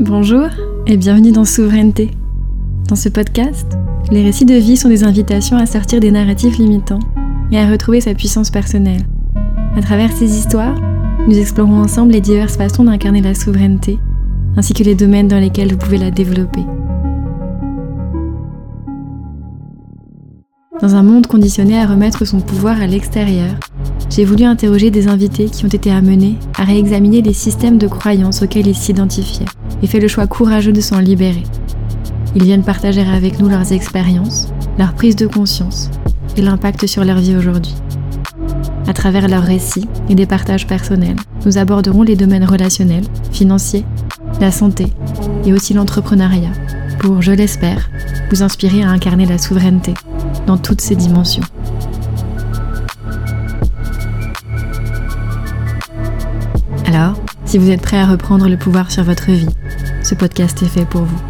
Bonjour et bienvenue dans Souveraineté. Dans ce podcast, les récits de vie sont des invitations à sortir des narratifs limitants et à retrouver sa puissance personnelle. À travers ces histoires, nous explorons ensemble les diverses façons d'incarner la souveraineté, ainsi que les domaines dans lesquels vous pouvez la développer. Dans un monde conditionné à remettre son pouvoir à l'extérieur, j'ai voulu interroger des invités qui ont été amenés à réexaminer les systèmes de croyances auxquels ils s'identifiaient et fait le choix courageux de s'en libérer. Ils viennent partager avec nous leurs expériences, leur prise de conscience et l'impact sur leur vie aujourd'hui. À travers leurs récits et des partages personnels, nous aborderons les domaines relationnels, financiers, la santé et aussi l'entrepreneuriat pour, je l'espère, vous inspirer à incarner la souveraineté dans toutes ses dimensions. Alors, si vous êtes prêt à reprendre le pouvoir sur votre vie, ce podcast est fait pour vous.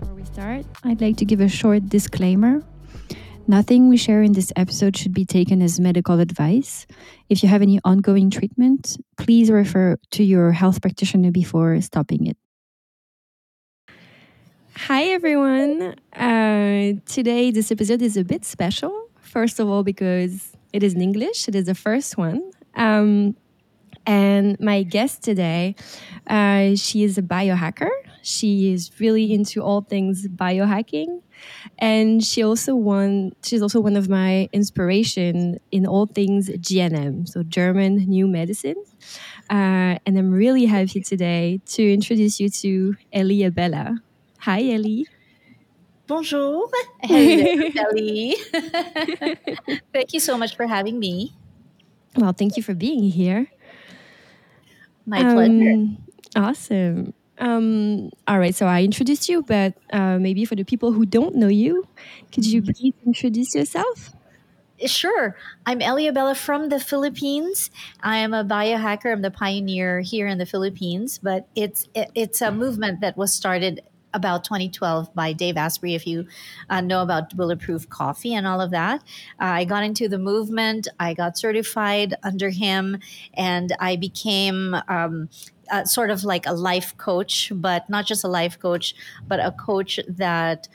Before we start, I'd like to give a short disclaimer. Nothing we share in this episode should be taken as medical advice. If you have any ongoing treatment, please refer to your health practitioner before stopping it. Hi, everyone. Uh, today, this episode is a bit special. First of all, because it is in English, it is the first one. Um, and my guest today, uh, she is a biohacker. She is really into all things biohacking and she also one she's also one of my inspiration in all things GNM, so German New Medicine. Uh, and I'm really happy today to introduce you to Eli Abela. Hi, Eli. Bonjour. Hello, Eli. Thank you so much for having me. Well, thank you for being here. My pleasure. Um, awesome. Um, all right, so I introduced you, but uh, maybe for the people who don't know you, could you please introduce yourself? Sure. I'm Eli Abela from the Philippines. I am a biohacker. I'm the pioneer here in the Philippines, but it's it, it's a movement that was started about 2012 by Dave Asprey. If you uh, know about Bulletproof Coffee and all of that, uh, I got into the movement. I got certified under him, and I became. Um, uh, sort of like a life coach, but not just a life coach, but a coach that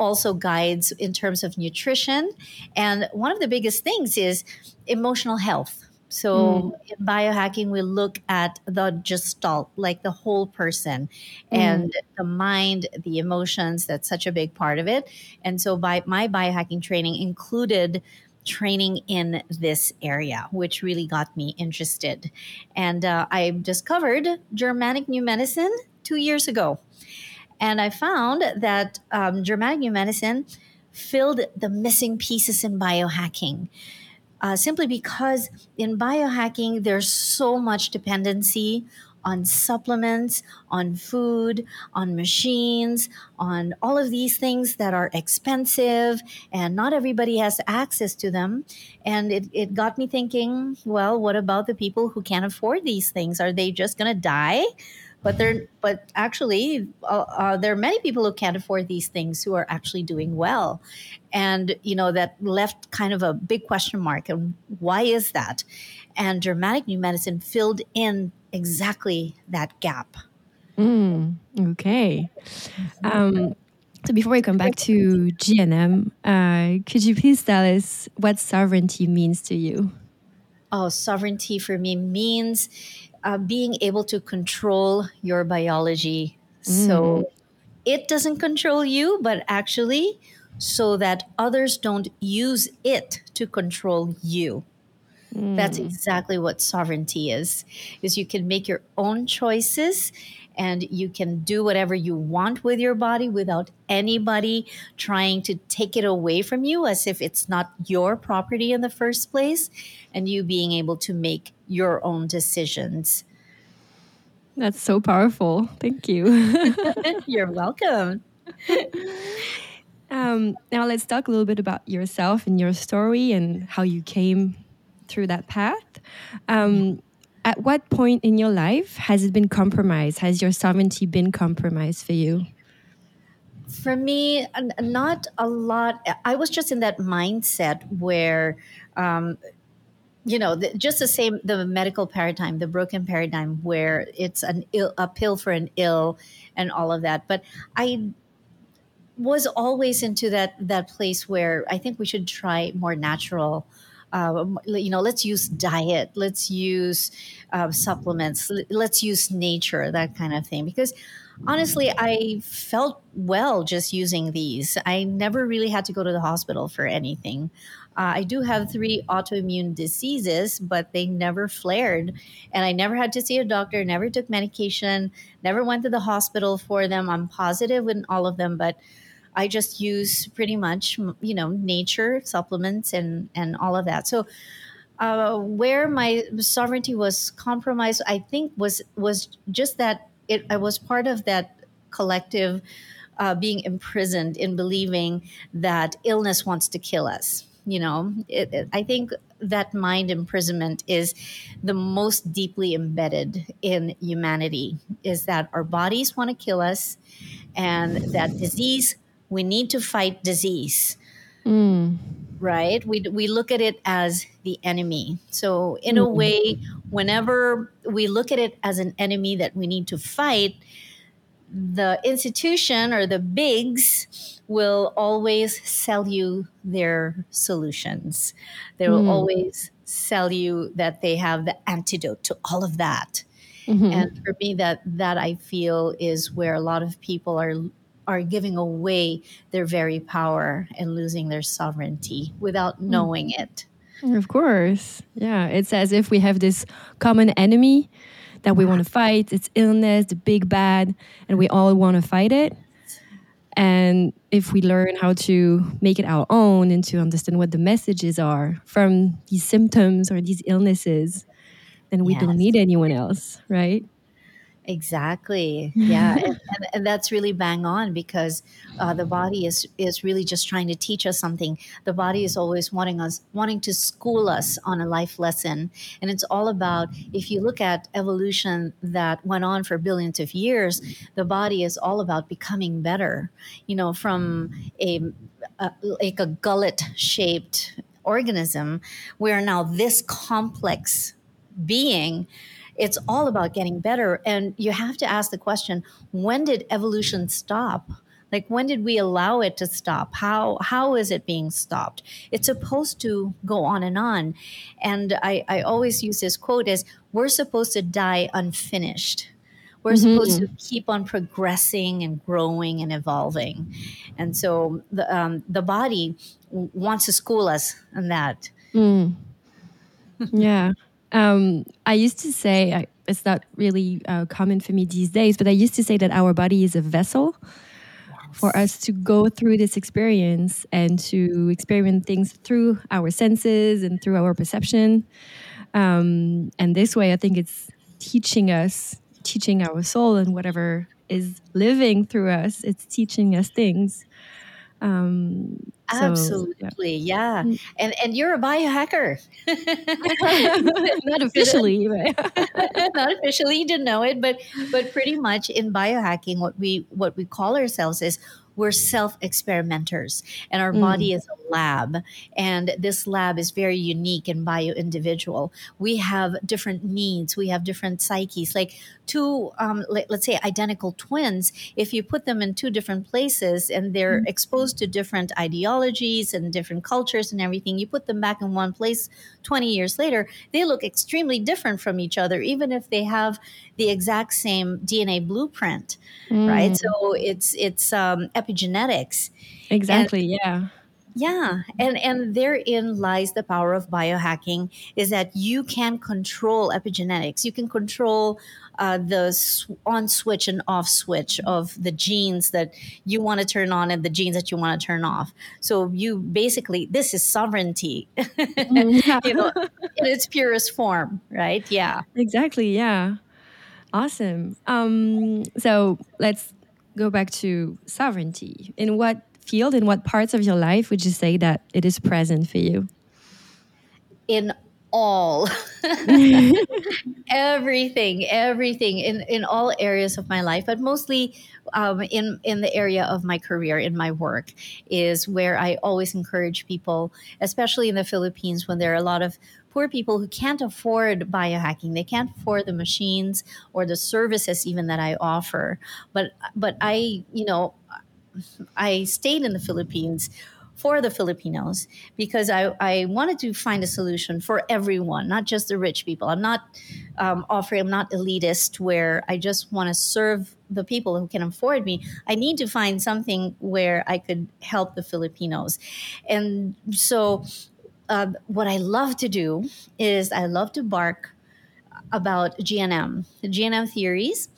also guides in terms of nutrition. And one of the biggest things is emotional health. So Mm. in biohacking, we look at the gestalt, like the whole person and the mind, the emotions. That's such a big part of it. And so by my biohacking training included training in this area, which really got me interested. And uh, I discovered Germanic New Medicine two years ago. And I found that um, Germanic New Medicine filled the missing pieces in biohacking. Uh, simply because in biohacking, there's so much dependency on supplements, on food, on machines, on all of these things that are expensive, and not everybody has access to them. And it, it got me thinking well, what about the people who can't afford these things? Are they just going to die? But they're, but actually, uh, uh, there are many people who can't afford these things who are actually doing well, and you know that left kind of a big question mark. And why is that? And Germanic New Medicine filled in exactly that gap. Mm, okay. Um, so before we come back to GNM, uh, could you please tell us what sovereignty means to you? Oh, sovereignty for me means uh, being able to control your biology. So it doesn't control you, but actually, so that others don't use it to control you. That's exactly what sovereignty is. Is you can make your own choices and you can do whatever you want with your body without anybody trying to take it away from you as if it's not your property in the first place and you being able to make your own decisions. That's so powerful. Thank you. You're welcome. um, now let's talk a little bit about yourself and your story and how you came through that path. Um, at what point in your life has it been compromised? Has your sovereignty been compromised for you? For me, not a lot. I was just in that mindset where, um, you know, the, just the same the medical paradigm, the broken paradigm, where it's an Ill, a pill for an ill, and all of that. But I was always into that that place where I think we should try more natural. Uh, you know, let's use diet, let's use uh, supplements, let's use nature, that kind of thing. Because honestly, I felt well just using these. I never really had to go to the hospital for anything. Uh, I do have three autoimmune diseases, but they never flared. And I never had to see a doctor, never took medication, never went to the hospital for them. I'm positive in all of them, but I just use pretty much, you know, nature supplements and and all of that. So, uh, where my sovereignty was compromised, I think was was just that it. I was part of that collective uh, being imprisoned in believing that illness wants to kill us. You know, it, it, I think that mind imprisonment is the most deeply embedded in humanity. Is that our bodies want to kill us, and that disease we need to fight disease. Mm. Right? We, we look at it as the enemy. So, in mm. a way, whenever we look at it as an enemy that we need to fight, the institution or the bigs will always sell you their solutions. They will mm. always sell you that they have the antidote to all of that. Mm-hmm. And for me, that that I feel is where a lot of people are are giving away their very power and losing their sovereignty without hmm. knowing mm. it. Of course. Yeah. It's as if we have this common enemy that we want to fight. It's illness, the big bad, and we all want to fight it. And if we learn how to make it our own and to understand what the messages are from these symptoms or these illnesses, then we yes. don't need anyone else, right? Exactly. Yeah, and, and, and, that's really bang on because uh, the body is is really just trying to teach us something. The body is always wanting us wanting to school us on a life lesson, and it's all about if you look at evolution that went on for billions of years, the body is all about becoming better. You know, from a, a like a gullet shaped organism, we are now this complex being it's all about getting better. And you have to ask the question when did evolution stop? Like when did we allow it to stop? How how is it being stopped? It's supposed to go on and on. And I, I always use this quote as we're supposed to die unfinished. We're mm-hmm. supposed to keep on progressing and growing and evolving. And so the um, the body wants to school us on that. Mm. yeah. Um, I used to say, I, it's not really uh, common for me these days, but I used to say that our body is a vessel for us to go through this experience and to experience things through our senses and through our perception. Um, and this way, I think it's teaching us, teaching our soul and whatever is living through us, it's teaching us things. Um, Absolutely, so, yeah. yeah. Mm. And and you're a biohacker. Not officially, not officially. You didn't know it, but but pretty much in biohacking, what we what we call ourselves is we're self experimenters and our mm. body is a lab and this lab is very unique and bio individual we have different needs we have different psyches like two um, let, us say identical twins if you put them in two different places and they're mm. exposed to different ideologies and different cultures and everything you put them back in one place 20 years later they look extremely different from each other even if they have the exact same dna blueprint mm. right so it's it's um, epigenetics exactly and, yeah yeah, and and therein lies the power of biohacking is that you can control epigenetics. You can control uh, the on switch and off switch of the genes that you want to turn on and the genes that you want to turn off. So you basically this is sovereignty, mm, you know, in its purest form, right? Yeah, exactly. Yeah, awesome. Um, so let's go back to sovereignty. In what field, in what parts of your life would you say that it is present for you? In all everything everything in in all areas of my life but mostly um, in in the area of my career in my work is where i always encourage people especially in the philippines when there are a lot of poor people who can't afford biohacking they can't afford the machines or the services even that i offer but but i you know i stayed in the philippines for the Filipinos because I, I wanted to find a solution for everyone, not just the rich people. I'm not um, offering, I'm not elitist where I just want to serve the people who can afford me. I need to find something where I could help the Filipinos. And so, uh, what I love to do is I love to bark about GNM, the GNM theories,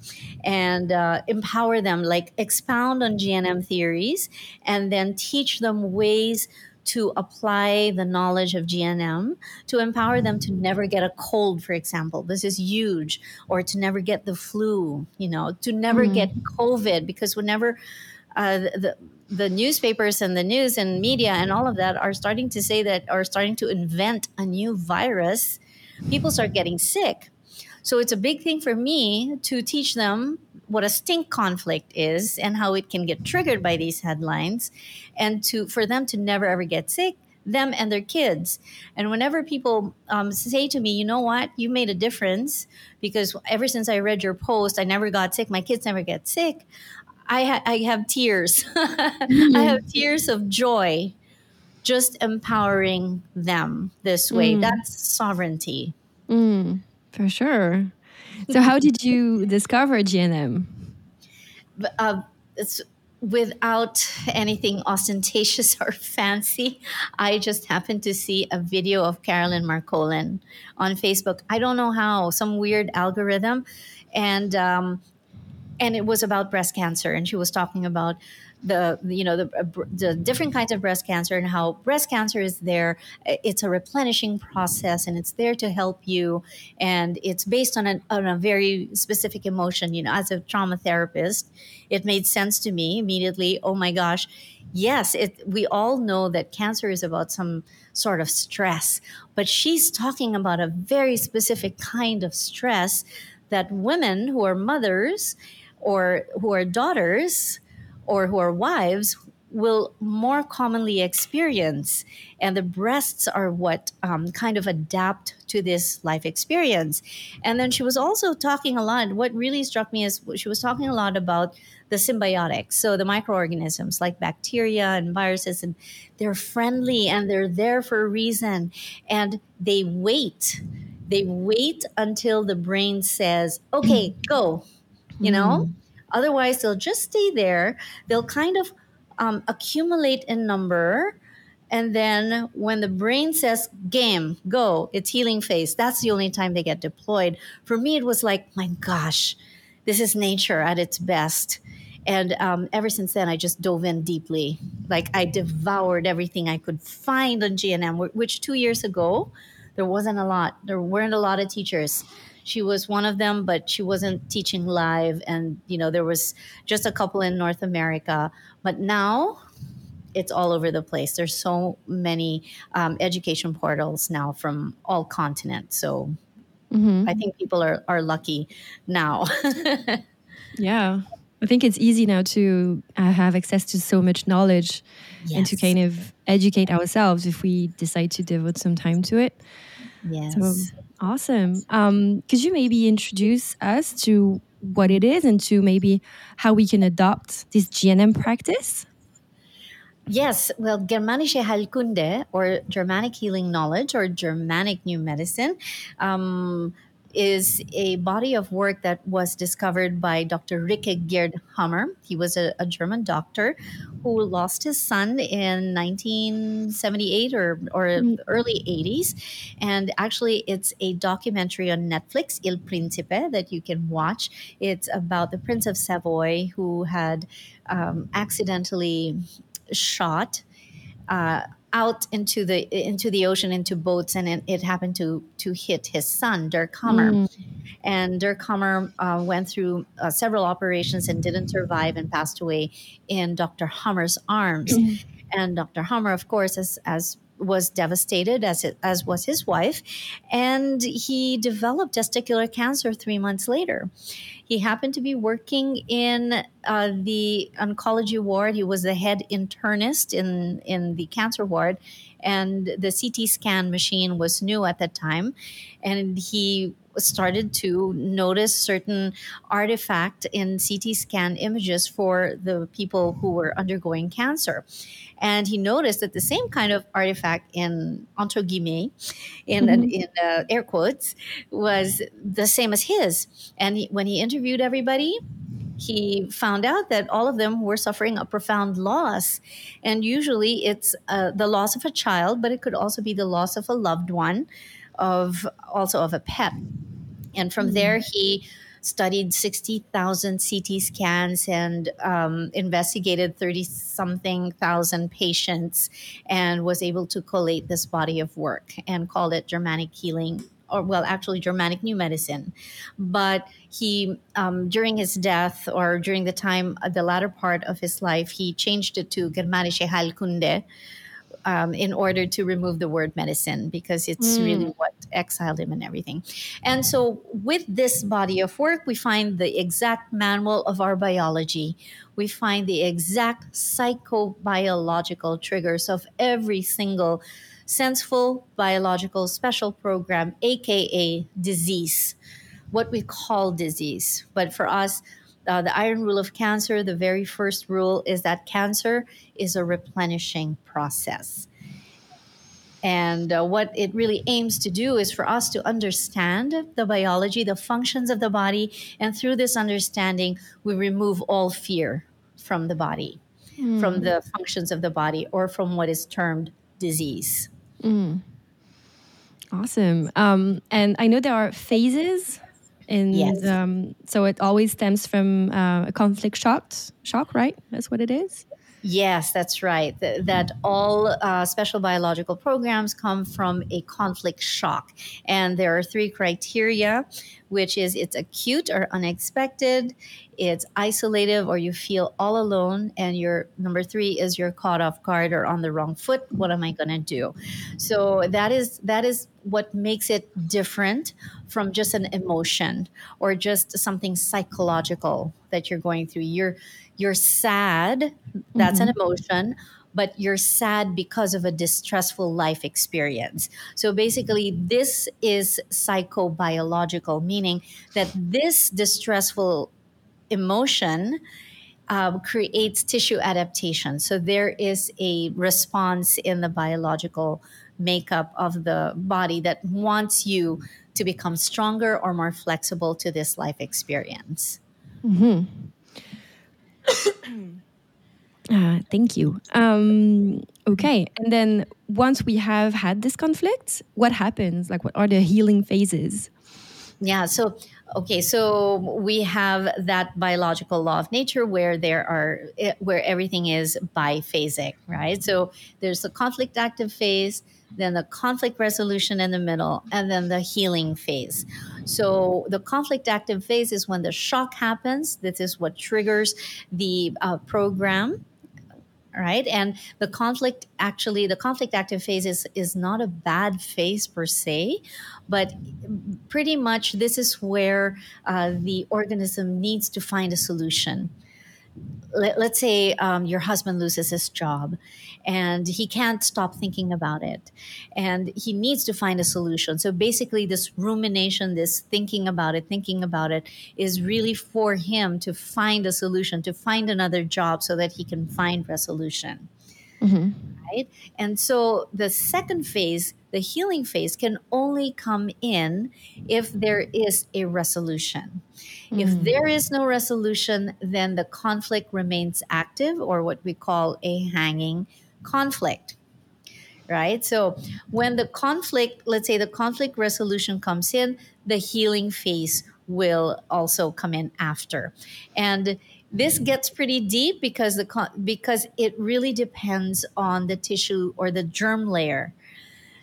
and uh, empower them, like expound on GNM theories, and then teach them ways to apply the knowledge of GNM to empower them to never get a cold, for example. This is huge, or to never get the flu, you know, to never mm get COVID, because whenever uh, the the newspapers and the news and media and all of that are starting to say that are starting to invent a new virus people start getting sick. So it's a big thing for me to teach them what a stink conflict is and how it can get triggered by these headlines and to for them to never ever get sick them and their kids. And whenever people um, say to me you know what? You made a difference because ever since i read your post i never got sick. My kids never get sick i, ha- I have tears mm-hmm. i have tears of joy just empowering them this way mm. that's sovereignty mm. For sure. So, how did you discover GNM? Uh, it's without anything ostentatious or fancy. I just happened to see a video of Caroline Markolin on Facebook. I don't know how, some weird algorithm, and um, and it was about breast cancer, and she was talking about the you know the, the different kinds of breast cancer and how breast cancer is there. It's a replenishing process and it's there to help you. And it's based on, on a very specific emotion. You know as a trauma therapist it made sense to me immediately oh my gosh yes it, we all know that cancer is about some sort of stress. But she's talking about a very specific kind of stress that women who are mothers or who are daughters or who are wives will more commonly experience. And the breasts are what um, kind of adapt to this life experience. And then she was also talking a lot. What really struck me is she was talking a lot about the symbiotics. So the microorganisms like bacteria and viruses, and they're friendly and they're there for a reason. And they wait. They wait until the brain says, okay, go, you know? Mm Otherwise, they'll just stay there. They'll kind of um, accumulate in number. And then when the brain says game, go, it's healing phase, that's the only time they get deployed. For me, it was like, my gosh, this is nature at its best. And um, ever since then, I just dove in deeply. Like I devoured everything I could find on GNM, which two years ago, there wasn't a lot. There weren't a lot of teachers she was one of them, but she wasn't teaching live. And, you know, there was just a couple in North America. But now it's all over the place. There's so many um, education portals now from all continents. So mm-hmm. I think people are, are lucky now. yeah. I think it's easy now to uh, have access to so much knowledge yes. and to kind of educate ourselves if we decide to devote some time to it. Yes. So Awesome. Um, could you maybe introduce us to what it is and to maybe how we can adopt this GNM practice? Yes, well, Germanische Heilkunde, or Germanic healing knowledge, or Germanic new medicine, um, is a body of work that was discovered by Dr. Ryke Geerd Hamer. He was a, a, German doctor who lost his son in 1978 or, or mm. early 80s. And actually, it's a documentary on Netflix, Il Principe, that you can watch. It's about the Prince of Savoy who had um, accidentally shot. Uh, out into the into the ocean into boats and it, it happened to to hit his son Dirk Hamer mm. and Dirk Hamer uh, went through uh, several operations and didn't survive and passed away in Dr. Hamer's arms mm. and Dr. Hamer of course as as was devastated as it, as was his wife, and he developed testicular cancer three months later. He happened to be working in uh, the oncology ward. He was the head internist in in the cancer ward, and the CT scan machine was new at that time, and he started to notice certain artifact in CT scan images for the people who were undergoing cancer. And he noticed that the same kind of artifact in entre guillemets, in, mm-hmm. in uh, air quotes, was the same as his. And he, when he interviewed everybody, he found out that all of them were suffering a profound loss. And usually it's uh, the loss of a child, but it could also be the loss of a loved one, of also of a pet. And from mm-hmm. there, he studied 60,000 CT scans and um, investigated 30 something thousand patients and was able to collate this body of work and called it Germanic Healing or well, actually Germanic New Medicine. But he, um, during his death or during the time, uh, the latter part of his life, he changed it to Germanische Heilkunde, um, in order to remove the word medicine because it's mm. really what exiled him and everything. And so, with this body of work, we find the exact manual of our biology. We find the exact psychobiological triggers of every single senseful biological special program, aka disease, what we call disease. But for us, uh, the iron rule of cancer, the very first rule is that cancer is a replenishing process. And uh, what it really aims to do is for us to understand the biology, the functions of the body. And through this understanding, we remove all fear from the body, mm. from the functions of the body, or from what is termed disease. Mm. Awesome. Um, and I know there are phases and yes. um, so it always stems from uh, a conflict shock shock right that's what it is yes that's right. Th- that all uh, special biological programs come from a conflict shock. And there are three criteria which is it's acute or unexpected it's isolative or you feel all alone and your number three is you're caught off guard or on the wrong foot. What am i going to do? So that is that is what makes it different from just an emotion or just something psychological that you're going through. You're you're sad that's mm-hmm. an emotion but you're sad because of a distressful life experience. So basically, this is psychobiological, meaning that this distressful emotion um, creates tissue adaptation. So there is a response in the biological makeup of the body that wants you to become stronger or more flexible to this life experience. Mm-hmm. uh, thank you. Um, okay, and then once we have had this conflict, what happens? Like, what are the healing phases? Yeah, so okay so we have that biological law of nature where there are eh, where everything is biphasic right so there's the conflict active phase then the conflict resolution in the middle and then the healing phase so the conflict active phase is when the shock happens. This is what triggers the uh, program right? And the conflict actually the conflict active phase is is not a bad phase per se but pretty much this is where uh, the organism needs to find a solution let, us say um, your husband loses his job and he can't stop thinking about it and he needs to find a solution. So basically this rumination this thinking about it thinking about it is really for him to find a solution to find another job so that he can find resolution mm-hmm. right and so the second phase the healing phase can only come in if there is a resolution. Mm. If there is no resolution, then the conflict remains active, or what we call a hanging conflict. Right? So, when the conflict, let's say the conflict resolution comes in, the healing phase will also come in after. And this gets pretty deep because the because it really depends on the tissue or the germ layer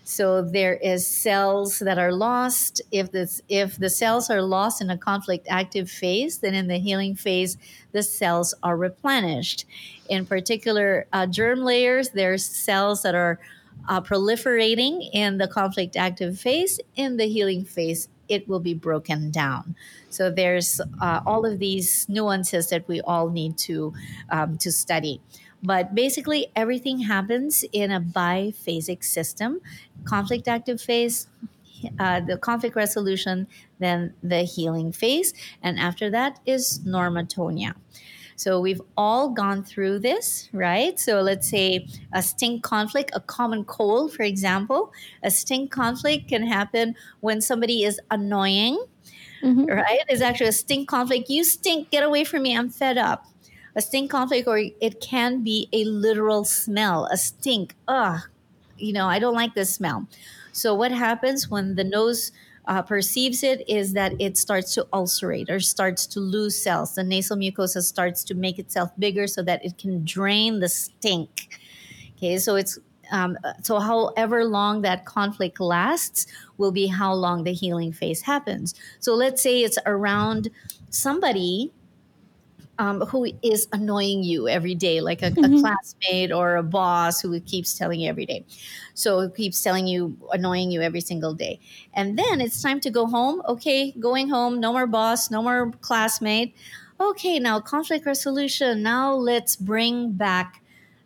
so there is cells that are lost. If this if the cells are lost in a conflict active phase, then in the healing phase, the cells are replenished. In particular, uh, germ layers, there's cells that are uh, proliferating in the conflict active phase. In the healing phase, it will be broken down. So there's uh, all of these nuances that we all need to um, to study. But basically, everything happens in a biphasic system: conflict active phase, uh, the conflict resolution, then the healing phase, and after that is normotonia. So we've all gone through this, right? So let's say a stink conflict, a common cold, for example. A stink conflict can happen when somebody is annoying, mm-hmm. right? It's actually a stink conflict. You stink, get away from me, I'm fed up. A stink conflict, or it can be a literal smell, a stink. Ugh, you know, I don't like this smell. So what happens when the nose uh, perceives it is that it starts to ulcerate or starts to lose cells. The nasal mucosa starts to make itself bigger so that it can drain the stink. Okay, so it's um, so however long that conflict lasts will be how long the healing phase happens. So let's say it's around somebody um, who is annoying you every day, like a, mm-hmm. a, classmate or a boss who keeps telling you every day. So who keeps telling you, annoying you every single day. And then it's time to go home. Okay, going home, no more boss, no more classmate. Okay, now conflict resolution. Now let's bring back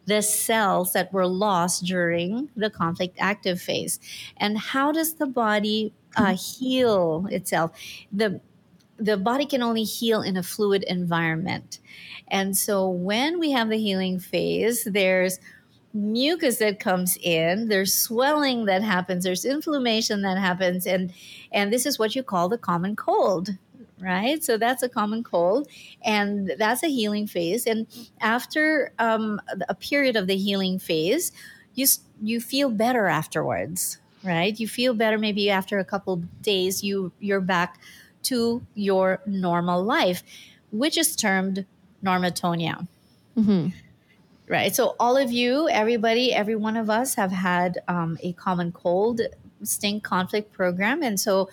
the cells that were lost during the conflict active phase. And how does the body uh, mm-hmm. heal itself? The the body can only heal in a fluid environment. And so when we have the healing phase, there's mucus that comes in, there's swelling that happens, there's inflammation that happens and and this is what you call the common cold, right? So that's a common cold and that's a healing phase and after um, a period of the healing phase, you you feel better afterwards, right? You feel better maybe after a couple days you you're back to your normal life, which is termed normotonia. Mm-hmm. Right. So, all of you, everybody, every one of us have had um, a common cold stink conflict program. And so,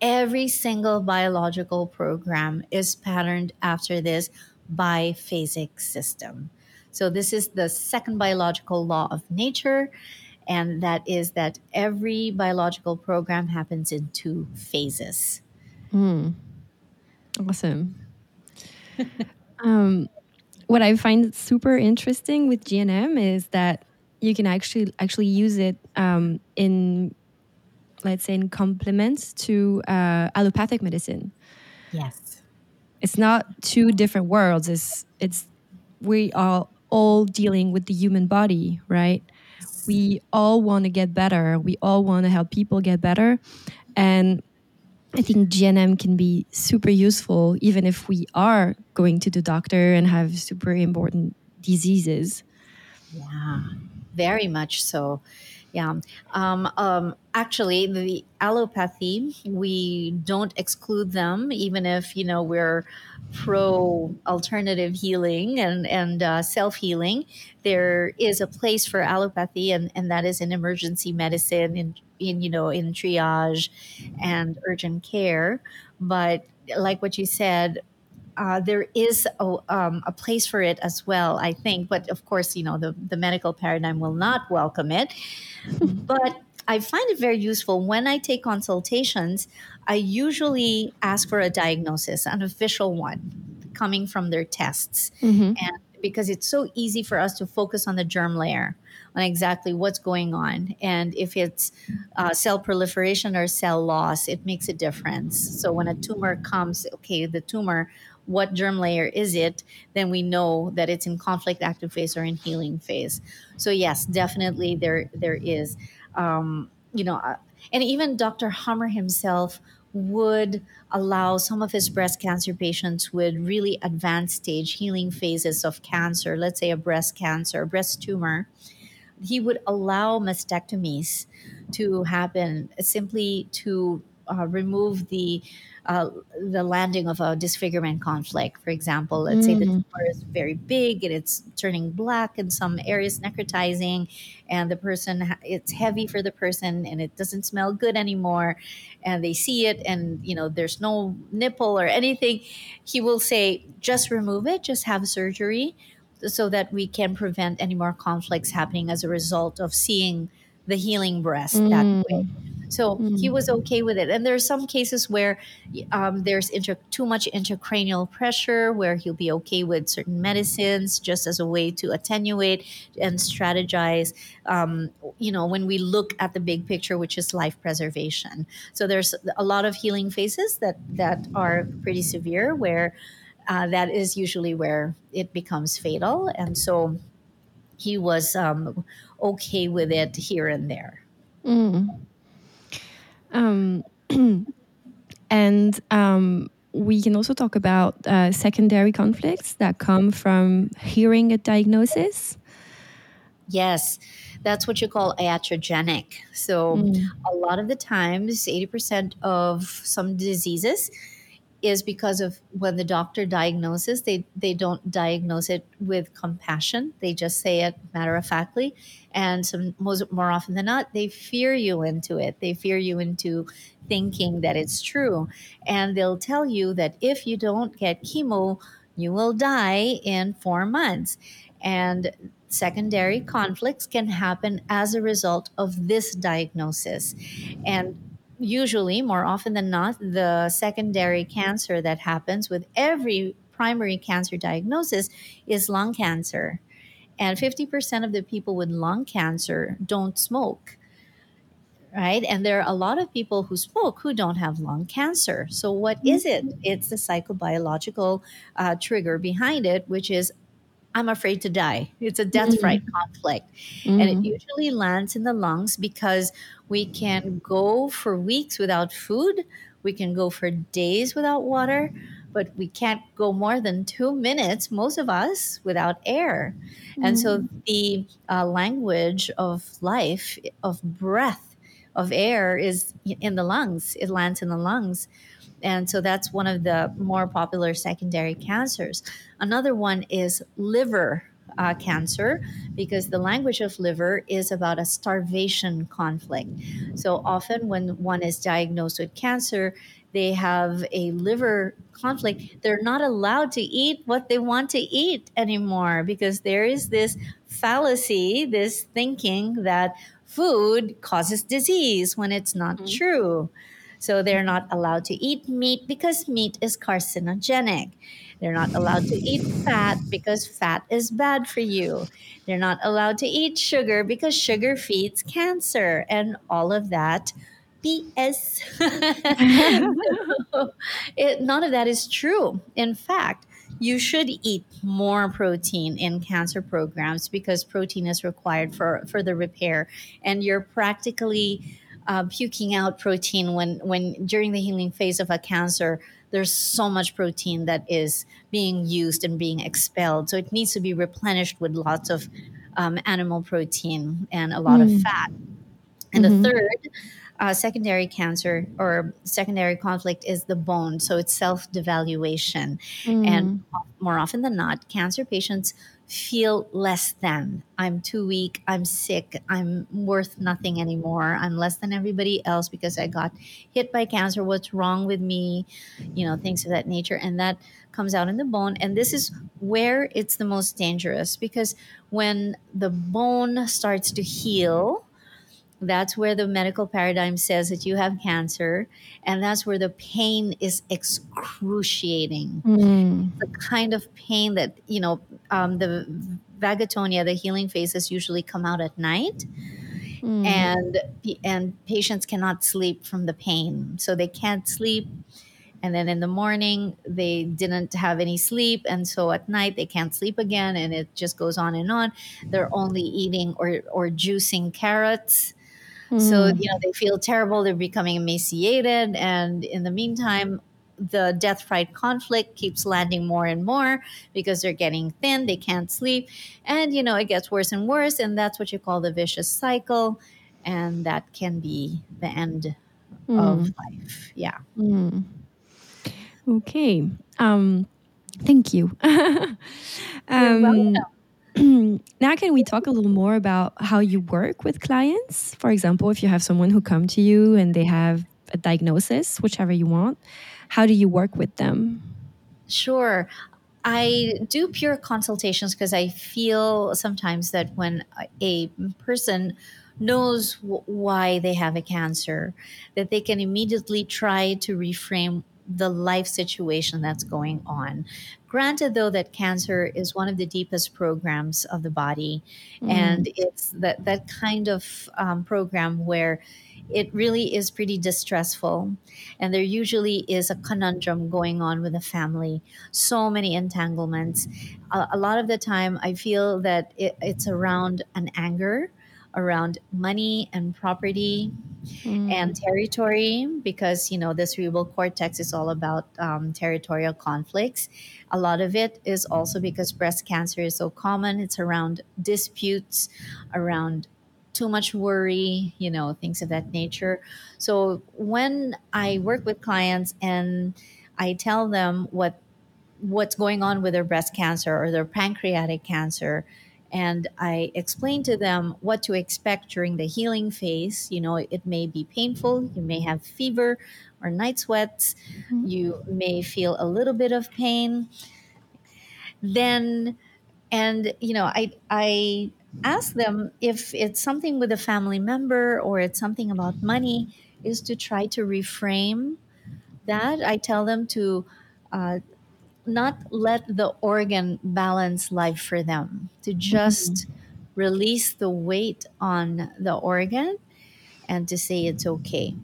every single biological program is patterned after this biphasic system. So, this is the second biological law of nature. And that is that every biological program happens in two phases. Mm. Awesome. um, what I find super interesting with GNM is that you can actually actually use it um, in, let's say, in complements to uh, allopathic medicine. Yes, it's not two different worlds. It's it's we are all dealing with the human body, right? We all want to get better. We all want to help people get better, and I think GNM can be super useful even if we are going to the doctor and have super important diseases. Yeah, very much so. Yeah. Um, um, actually, the allopathy, we don't exclude them, even if, you know, we're pro alternative healing and, and uh, self healing. There is a place for allopathy, and, and that is in emergency medicine, in, in, you know, in triage and urgent care. But like what you said, uh, there is a, um, a, place for it as well, I think. But of course, you know, the, the medical paradigm will not welcome it. but I find it very useful when I take consultations. I usually ask for a diagnosis, an official one, coming from their tests. Mm-hmm. And because it's so easy for us to focus on the germ layer, on exactly what's going on. And if it's uh, cell proliferation or cell loss, it makes a difference. So when a tumor comes, okay, the tumor, what germ layer is it, then we know that it's in conflict active phase or in healing phase. So yes, definitely there there is, um, you know, uh, and even Dr. Hamer himself would allow some of his breast cancer patients with really advanced stage healing phases of cancer, let's say a breast cancer, breast tumor, he would allow mastectomies to happen simply to uh, remove the uh, the landing of a disfigurement conflict. For example, let's mm. say the mm. tumor is very big and it's turning black in some areas, necrotizing, and the person it's heavy for the person and it doesn't smell good anymore, and they see it and you know there's no nipple or anything. He will say, just remove it, just have surgery, so that we can prevent any more conflicts happening as a result of seeing the healing breast that way. So he was okay with it. And there are some cases where um, there's inter- too much intracranial pressure, where he'll be okay with certain medicines just as a way to attenuate and strategize. Um, you know, when we look at the big picture, which is life preservation. So there's a lot of healing phases that that are pretty severe, where uh, that is usually where it becomes fatal. And so he was um, okay with it here and there. Um, and um, we can also talk about uh, secondary conflicts that come from hearing a diagnosis. Yes, that's what you call iatrogenic. So, a lot of the times, 80% of some diseases is because of when the doctor diagnoses, they, they don't diagnose it with compassion. They just say it matter of factly. And some, most, more often than not, they fear you into it. They fear you into thinking that it's true. And they'll tell you that if you don't get chemo, you will die in four months. And secondary conflicts can happen as a result of this diagnosis. And usually, more often than not, the secondary cancer that happens with every primary cancer diagnosis is lung cancer. And 50% of the people with lung cancer don't smoke. Right. And there are a lot of people who smoke who don't have lung cancer. So, what mm-hmm. is it? It's the psychobiological uh, trigger behind it, which is I'm afraid to die. It's a death mm-hmm. fright conflict. And it mm-hmm. usually lands in the lungs because we can go for weeks without food, we can go for days without water, but we can't go more than two minutes, most of us, without air. And so the uh, language of life, of breath, of air is in the lungs, it lands in the lungs. And so that's one of the more popular secondary cancers. Another one is liver uh, cancer because the language of liver is about a starvation conflict. So often, when one is diagnosed with cancer, they have a liver conflict. They're not allowed to eat what they want to eat anymore because there is this fallacy, this thinking that food causes disease when it's not true. So they're not allowed to eat meat because meat is carcinogenic. They're not allowed to eat fat because fat is bad for you. They're not allowed to eat sugar because sugar feeds cancer and all of that. BS. it, none of that is true. In fact, you should eat more protein in cancer programs because protein is required for, for the repair. And you're practically uh, puking out protein when, when during the healing phase of a cancer, there's so much protein that is being used and being expelled. So it needs to be replenished with lots of um, animal protein and a lot of fat. And the third uh, secondary cancer or secondary conflict is the bone. So it's self devaluation. And more often than not, cancer patients feel less than. I'm too weak. I'm sick. I'm worth nothing anymore. I'm less than everybody else because I got hit by cancer. What's wrong with me? You know, things of that nature. And that comes out in the bone. And this is where it's the most dangerous because when the bone starts to heal, that's where the medical paradigm says that you have cancer, and that's where the pain is excruciating. The kind of pain that, you know, um, the vagotonia, the healing phases usually come out at night. And and patients cannot sleep from the pain, so they can't sleep. And then in the morning, they didn't have any sleep, and so at night they can't sleep again, and it just goes on and on. They're only eating or or juicing carrots so, you know, they feel terrible, they're becoming emaciated. And in the meantime, the death fright conflict keeps landing more and more because they're getting thin, they can't sleep. And, you know, it gets worse and worse. And that's what you call the vicious cycle. And that can be the end of life. Yeah. Okay. Um, thank you. You're um, welcome. now can we talk a little more about how you work with clients for example if you have someone who come to you and they have a diagnosis whichever you want how do you work with them Sure. I do pure consultations because I feel sometimes that when a person knows why they have a cancer, that they can immediately try to reframe the life situation that's going on. Granted, though, that cancer is one of the deepest programs of the body, mm. and it's that that kind of um, program where it really is pretty distressful, and there usually is a conundrum going on with the family. So many entanglements. A, a lot of the time, I feel that it, it's around an anger around money and property mm. and territory because you know the cerebral cortex is all about um, territorial conflicts a lot of it is also because breast cancer is so common. It's around disputes around too much worry you know things of that nature. So when i work with clients and i tell them what what's going on with their breast cancer or their pancreatic cancer and I explain to them what to expect during the healing phase. You know, it may be painful, you may have fever or night sweats, mm-hmm. you may feel a little bit of pain. Then, and you know, I I ask them if it's something with a family member or it's something about money, is to try to reframe that. I tell them to uh, not let the organ balance life for them, to just mm-hmm. release the weight on the organ and to say it's okay.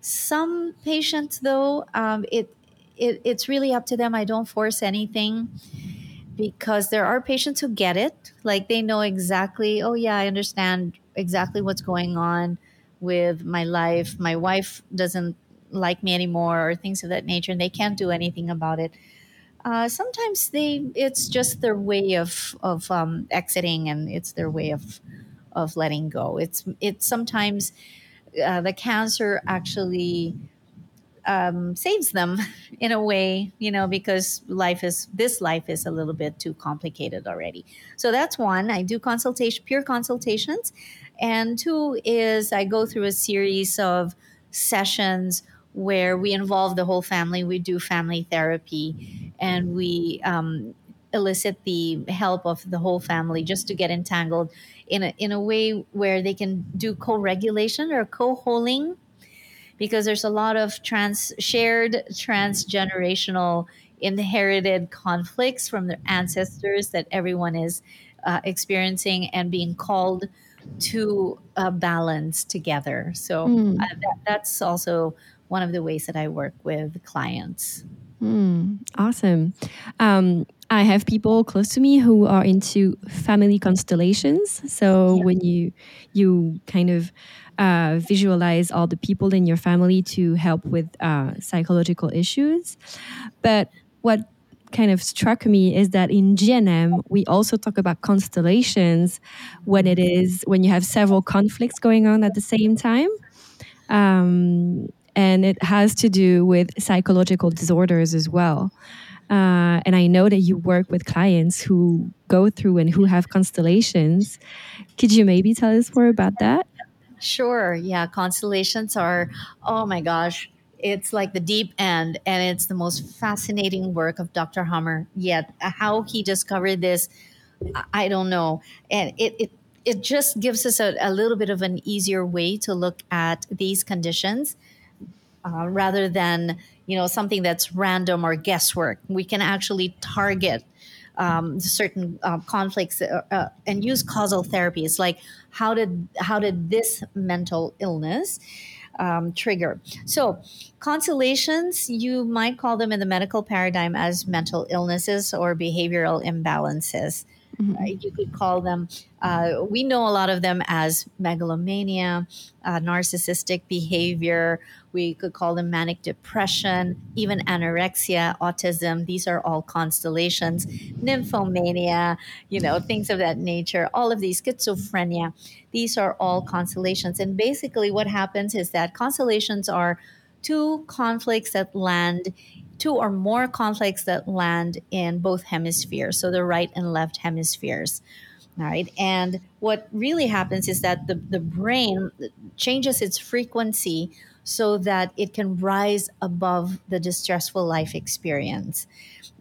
Some patients, though, um, it, it it's really up to them. I don't force anything because there are patients who get it, like they know exactly. Oh yeah, I understand exactly what's going on with my life. My wife doesn't like me anymore, or things of that nature, and they can't do anything about it uh, sometimes they it's just their way of of um, exiting and it's their way of of letting go. It's it's sometimes uh, the cancer actually um, saves them in a way you know because life is this life is a little bit too complicated already. So that's one. I do consultation pure consultations. And two is i go through a series of sessions where we involve the whole family. We do family therapy and we um, elicit the help of the whole family just to get entangled in a, in a way where they can do co regulation or co holing because there's a lot of trans shared transgenerational inherited conflicts from their ancestors that everyone is uh, experiencing and being called to uh, balance together. So mm. uh, that, that's also one of the ways that I work with clients. Mm, awesome. Um, I have people close to me who are into family constellations. So yeah. when you you kind of uh, visualize all the people in your family to help with uh, psychological issues, but what kind of struck me is that in GNM we also talk about constellations when it is when you have several conflicts going on at the same time. Um, and it has to do with psychological disorders as well. Uh, and I know that you work with clients who go through and who have constellations. Could you maybe tell us more about that? Sure. Yeah. Constellations are, oh my gosh, it's like the deep end, and it's the most fascinating work of Dr. Hamer yet. How he discovered this, I don't know. And it, it it just gives us a, a little bit of an easier way to look at these conditions uh, rather than you know something that's random or guesswork. We can actually target um, certain uh, conflicts uh, and use causal therapies like how did how did this mental illness um, trigger so constellations you might call them in the medical paradigm as mental illnesses or behavioral imbalances mm-hmm. right? You could call them, uh, we know a lot of them as megalomania, uh, narcissistic behavior. We could call them manic depression, even anorexia, autism. These are all constellations. Nymphomania, you know, things of that nature. All of these, schizophrenia, these are all constellations. And basically, what happens is that constellations are two conflicts that land two or more conflicts that land in both hemispheres, so the right and left hemispheres. All right. And what really happens is that the, the brain changes its frequency so that it can rise above the distressful life experience.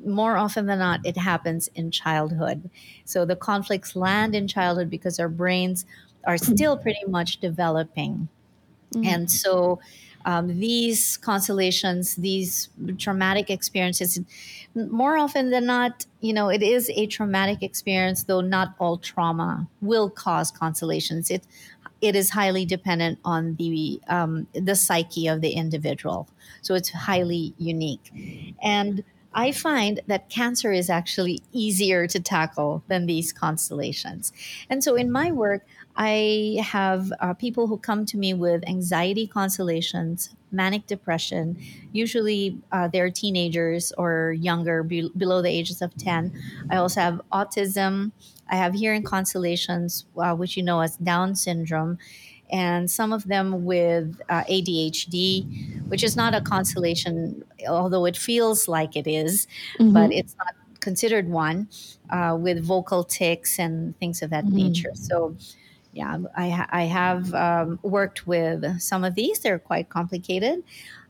More often than not, it happens in childhood. So the conflicts land in childhood because our brains are still pretty much developing. Mm-hmm. And so um, these constellations, these traumatic experiences, more often than not, you know, it is a traumatic experience, though not all trauma will cause constellations. It it is highly dependent on the um, the psyche of the individual, so it's highly unique, and I find that cancer is actually easier to tackle than these constellations. And so in my work, I have uh, people who come to me with anxiety constellations, manic depression. Usually uh, they're teenagers or younger, be- below the ages of 10. I also have autism. I have hearing constellations, uh, which you know as Down syndrome and some of them with uh, ADHD, which is not a constellation, although it feels like it is, mm-hmm. but it's not considered one, uh, with vocal tics and things of that mm-hmm. nature. So, yeah, I, ha- I have um, worked with some of these. They're quite complicated.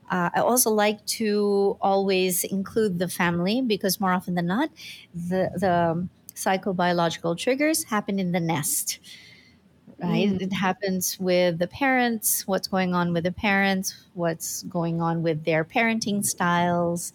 Uh, I also like to always include the family because more often than not, the, the psychobiological triggers happen in the nest right? Mm. It happens with the parents, what's going on with the parents, what's going on with their parenting styles.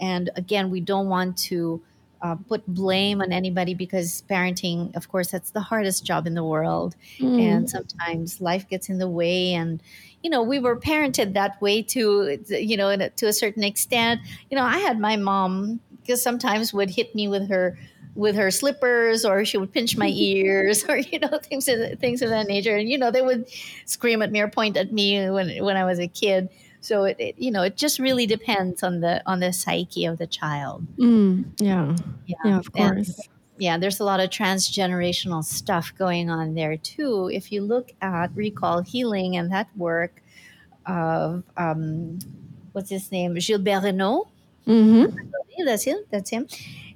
And again, we don't want to uh, put blame on anybody because parenting, of course, that's the hardest job in the world. Mm. And sometimes life gets in the way. And, you know, we were parented that way to, you know, to a certain extent. You know, I had my mom because sometimes would hit me with her with her slippers or she would pinch my ears or you know things of, things of that nature. And you know they would scream at me or point at me when when I was a kid. So it, it you know it just really depends on the on the psyche of the child. Mm, yeah. yeah. Yeah of course. and, yeah there's a lot of transgenerational stuff going on there too. If you look at recall healing and that work of um, what's his name? Gilbert Renaud mm-hmm. that's him that's him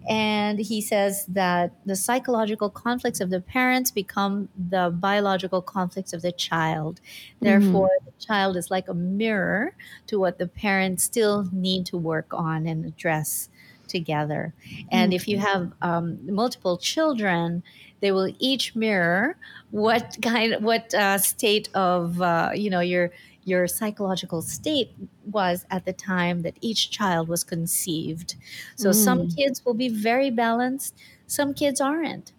and he says that the psychological conflicts of the parents become the biological conflicts of the child. Therefore, mm-hmm. the child is like a mirror to what the parents still need to work on and address together. And mm-hmm. if you have um, multiple children, they will each mirror what kind, what uh, state of uh, you know your your psychological state was at the time that each child was conceived. So mm. some kids will be very balanced, some kids aren't.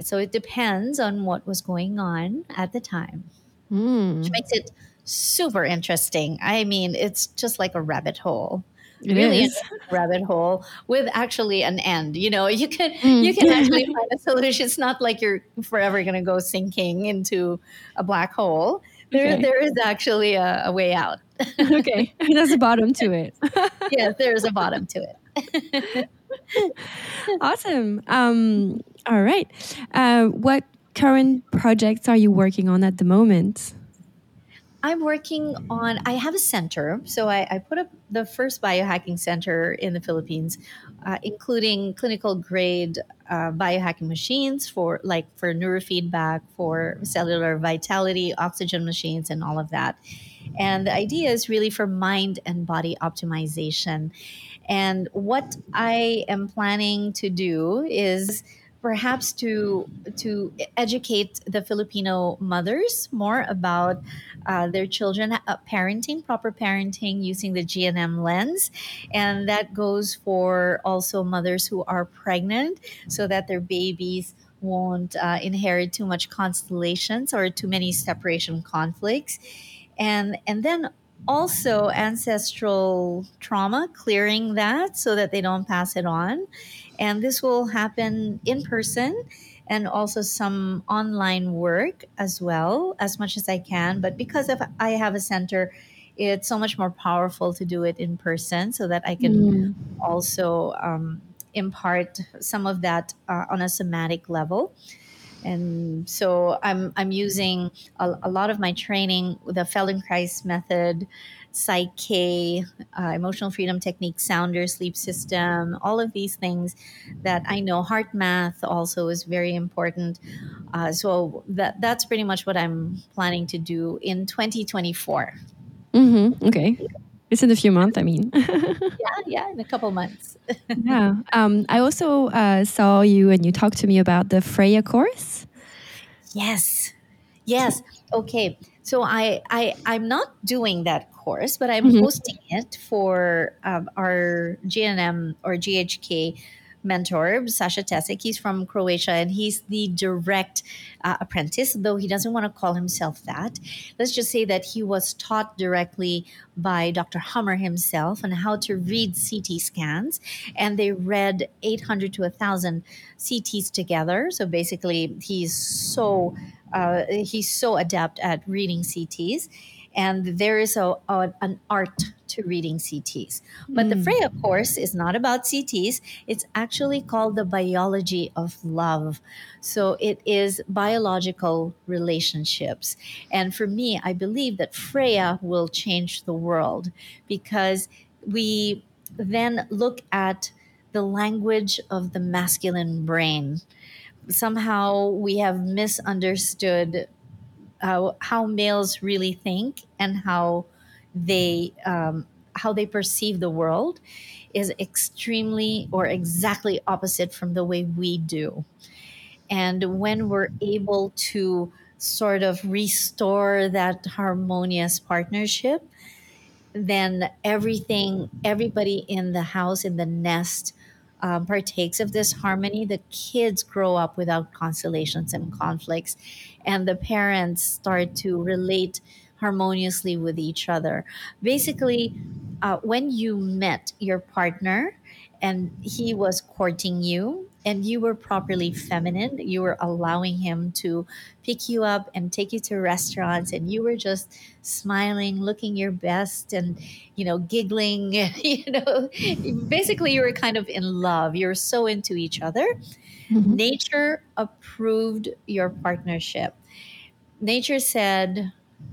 So it depends on what was going on at the time, mm. which makes it super interesting. I mean, it's just like a rabbit hole. It really rabbit hole with actually an end. You know, you can mm. you can actually find a solution. It's not like you're forever going to go sinking into a black hole there, okay. there is actually a, a way out. okay, there's a bottom to it. yes, there is a bottom to it. awesome. Um, all right. Uh, what current projects are you working on at the moment? I'm working on, I have a center. So I, I put up the first biohacking center in the Philippines, uh, including clinical grade uh, biohacking machines for like for neurofeedback, for cellular vitality, oxygen machines, and all of that. And the idea is really for mind and body optimization. And what I am planning to do is perhaps to to educate the Filipino mothers more about uh, their children uh, parenting, proper parenting using the GNM lens, and that goes for also mothers who are pregnant, so that their babies won't uh, inherit too much constellations or too many separation conflicts, and and then also ancestral trauma, clearing that so that they don't pass it on. And this will happen in person and also some online work as well, as much as I can. But because of I have a center, it's so much more powerful to do it in person so that I can mm. also um, impart some of that uh, on a somatic level and so I'm I'm using a, a lot of my training with the Feldenkrais method, Psych-K, uh, emotional freedom technique, sounder sleep system, all of these things that I know. HeartMath also is very important. Uh, so that that's pretty much what I'm planning to do in 2024. Mm-hmm. Okay. It's in a few months, I mean. yeah, yeah, in a couple months. yeah. Um, I also uh, saw you and you talked to me about the Freya course. Yes. Yes. Okay. So I, I I'm not doing that course, but I'm mm-hmm. hosting it for um, our GNM or GHK mentor, Sasha Tesik. He's from Croatia and he's the direct uh, apprentice, though he doesn't want to call himself that. Let's just say that he was taught directly by Dr. Hamer himself on how to read CT scans. And they read 800 to 1,000 CTs together. So basically, he's so. Uh, he's so adept at reading CTs and there is a, a, an art to reading CTs. But mm. the hmm. Freya course is not about CTs. It's actually called the biology of love. So it is biological relationships. And for me, I believe that Freya will change the world because we then look at the language of the masculine brain. Somehow we have misunderstood how, how males really think and how they um, how they perceive the world is extremely or exactly opposite from the way we do. And when we're able to sort of restore that harmonious partnership, then everything, everybody in the house, in the nest, um, partakes of this harmony. The kids grow up without constellations and conflicts, and the parents start to relate harmoniously with each other. Basically, uh, when you met your partner and he was courting you and you were properly feminine, you were allowing him to pick you up and take you to restaurants and you were just smiling, looking your best and, you know, giggling, you know, basically you were kind of in love. You're so into each other. Mm-hmm. Nature approved your partnership. Nature said,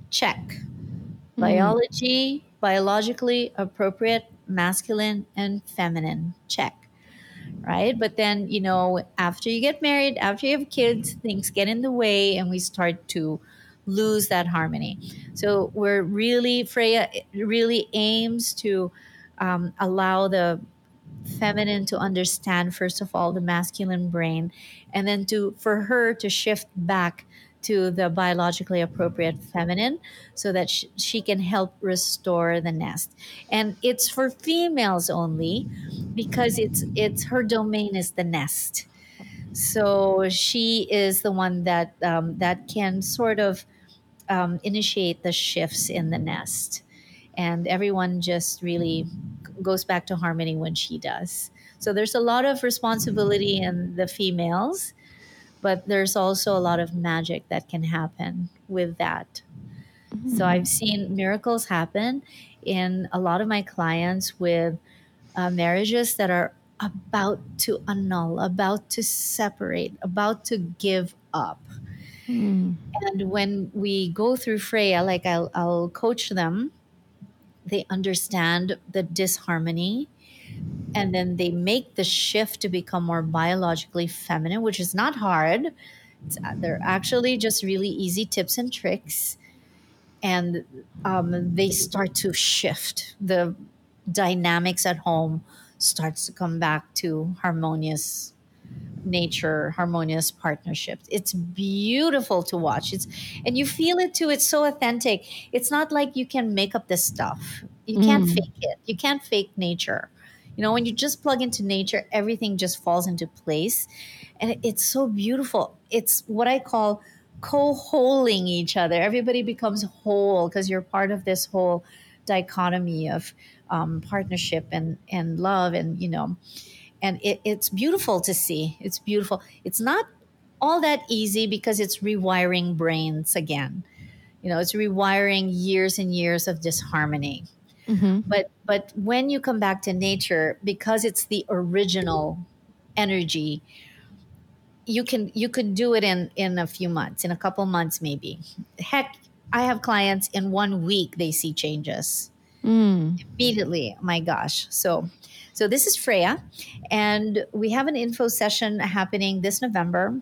check. Mm-hmm. Biology, biologically appropriate, masculine and feminine, check. Right. But then, you know, after you get married, after you have kids, things get in the way and we start to lose that harmony. So we're really, Freya really aims to um, allow the feminine to understand, first of all, the masculine brain, and then to for her to shift back to the biologically appropriate feminine so that sh- she can help restore the nest. And it's for females only because it's it's her domain is the nest. So she is the one that um, that can sort of um, initiate the shifts in the nest. And everyone just really goes back to harmony when she does. So there's a lot of responsibility in the females but there's also a lot of magic that can happen with that. Mm-hmm. So I've seen miracles happen in a lot of my clients with uh, marriages that are about to annul, about to separate, about to give up. Mm. And when we go through Freya, like I'll, I'll coach them, they understand the disharmony and then they make the shift to become more biologically feminine, which is not hard. It's, uh, they're actually just really easy tips and tricks, and um, they start to shift. The dynamics at home starts to come back to harmonious nature harmonious partnerships. It's beautiful to watch. It's and you feel it too. It's so authentic. It's not like you can make up this stuff. You can't mm. fake it. You can't fake nature you know, when you just plug into nature, everything just falls into place. And it's so beautiful. It's what I call co-holing each other. Everybody becomes whole because you're part of this whole dichotomy of um, partnership and and love, and you know, and it, it's beautiful to see. It's beautiful. It's not all that easy because it's rewiring brains again. You know, it's rewiring years and years of disharmony. Mm-hmm. But but when you come back to nature, because it's the original energy, you can you could do it in in a few months, in a couple months maybe. Heck, I have clients in one week they see changes mm. immediately. My gosh, so. So this is Freya, and we have an info session happening this November,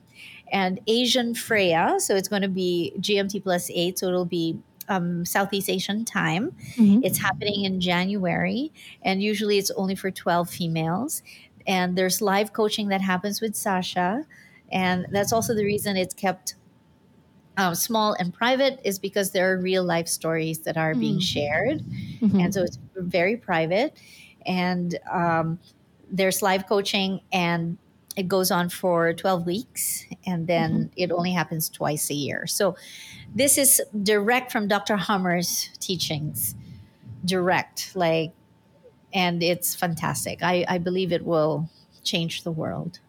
and Asian Freya. So it's going to be GMT plus eight, so it'll be um, Southeast Asian time. Mm-hmm. It's happening in January, and usually it's only for 12 females. And there's live coaching that happens with Sasha. And that's also the reason it's kept um, small and private is because there are real life stories that are being shared. And so it's very private. And um, there's live coaching, and it goes on for 12 weeks. And then it only happens twice a year. So this is direct from Dr. Hamer's teachings, direct, like, and it's fantastic. I, I believe it will change the world.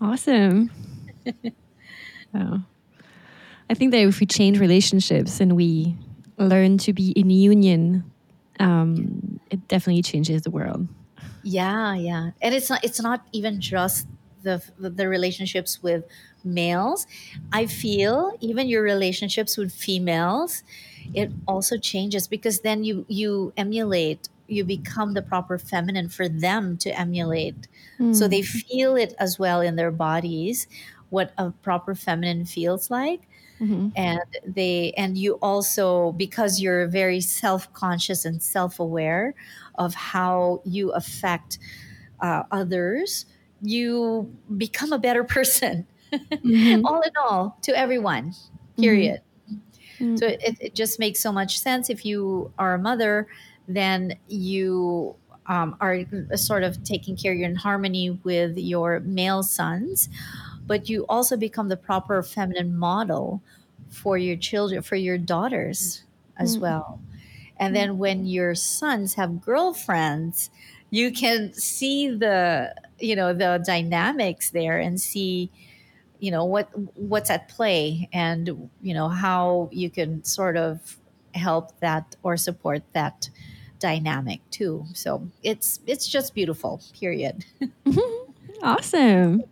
Awesome. Oh. I think that if we change relationships and we learn to be in union, um, it definitely changes the world. Yeah, yeah, and it's not it's not even just the the relationships with males. I feel even your relationships with females, it also changes because then you you emulate, you become the proper feminine for them to emulate, so hmm. they feel it as well in their bodies what a proper feminine feels like and they and you also because you're very self-conscious and self-aware of how you affect uh, others you become a better person. All in all to everyone period. So it, it just makes so much sense. If you are a mother then you um, are sort of taking care you're in harmony with your male sons but you also become the proper feminine model for your children, for your daughters as mm-hmm. well. And then when your sons have girlfriends, you can see the you know the dynamics there and see you know what what's at play and you know how you can sort of help that or support that dynamic too. So it's it's just beautiful. Period. Awesome.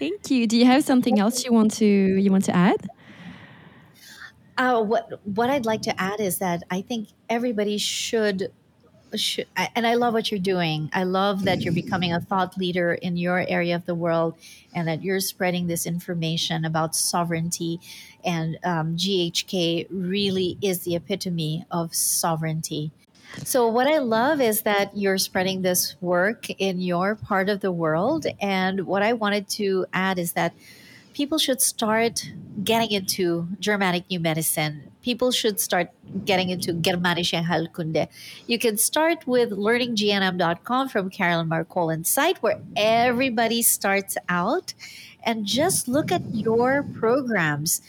Thank you. Do you have something else you want to you want to add? Uh, what what I'd like to add is that I think everybody should should and I love what you're doing. I love that you're becoming a thought leader in your area of the world and that you're spreading this information about sovereignty. And um, GHK really is the epitome of sovereignty. So, what I love is that you're spreading this work in your part of the world. And what I wanted to add is that people should start getting into Germanic New Medicine. People should start getting into Germanische Heilkunde. You can start with learninggnm.com from Caroline Markolin's site, where everybody starts out, and just look at your programs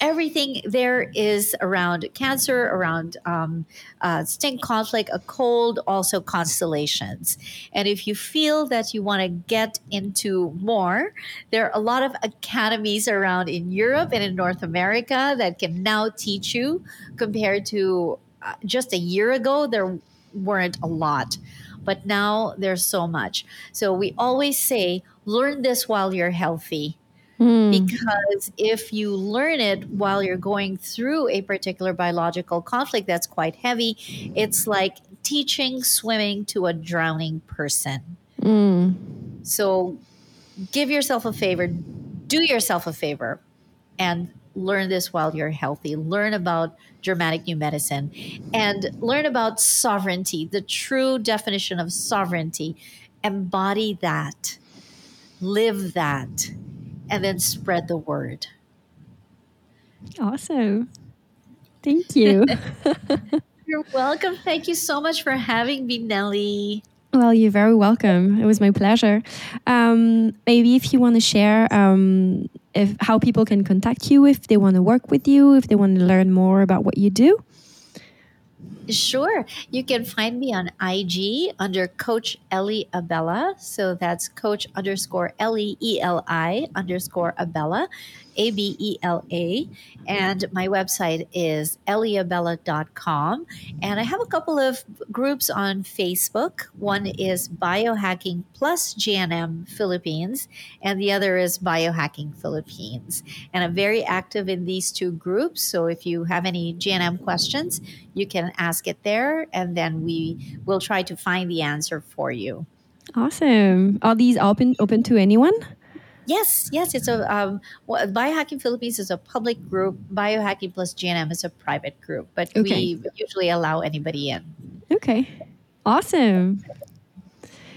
everything there is around cancer, around um, uh, stink conflict, a cold, also constellations. And if you feel that you want to get into more, there are a lot of academies around in Europe and in North America that can now teach you compared to uh, just a year ago, there weren't a lot. But now there's so much. So we always say, learn this while you're healthy Hmm. because if you learn it while you're going through a particular biological conflict that's quite heavy, it's like teaching swimming to a drowning person. Hmm. So give yourself a favor, do yourself a favor, and learn this while you're healthy. Learn about Germanic New Medicine and learn about sovereignty, the true definition of sovereignty. Embody that, live that and then spread the word. Awesome. Thank you. You're welcome. Thank you so much for having me, Nellie. well, you're very welcome. It was my pleasure. Um, maybe if you want to share um, if how people can contact you, if they want to work with you, if they want to learn more about what you do. Sure. You can find me on IG under Coach Eli Abela. So that's Coach underscore L E E L I underscore Abela, A B E L A. And my website is eliabela.com. And I have a couple of groups on Facebook. One is Biohacking Plus GNM Philippines, and the other is Biohacking Philippines. And I'm very active in these two groups. So if you have any GNM questions, you can ask it there, and then we will try to find the answer for you. Awesome. Are these open open to anyone? Yes, yes, it's a um, well, Biohacking Philippines is a public group. Biohacking plus GNM is a private group, but Okay. we usually allow anybody in. Okay. Awesome.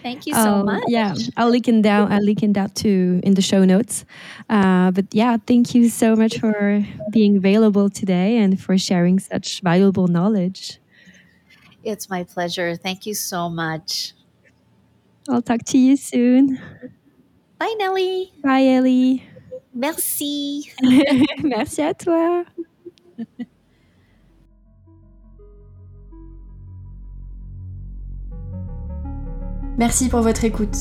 Thank you so Um, much. Yeah, I'll link it down. I'll link it that too in the show notes. Uh, but yeah, thank you so much for being available today and for sharing such valuable knowledge. It's my pleasure. Thank you so much. I'll talk to you soon. Bye, Nelly. Bye, Ellie. Merci. Merci à toi. Merci pour votre écoute.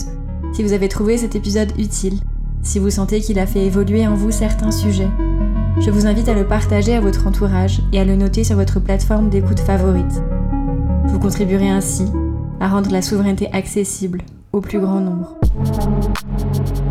Si vous avez trouvé cet épisode utile, si vous sentez qu'il a fait évoluer en vous certains sujets, je vous invite à le partager à votre entourage et à le noter sur votre plateforme d'écoute favorite. Vous contribuerez ainsi à rendre la souveraineté accessible au plus grand nombre. Thank you.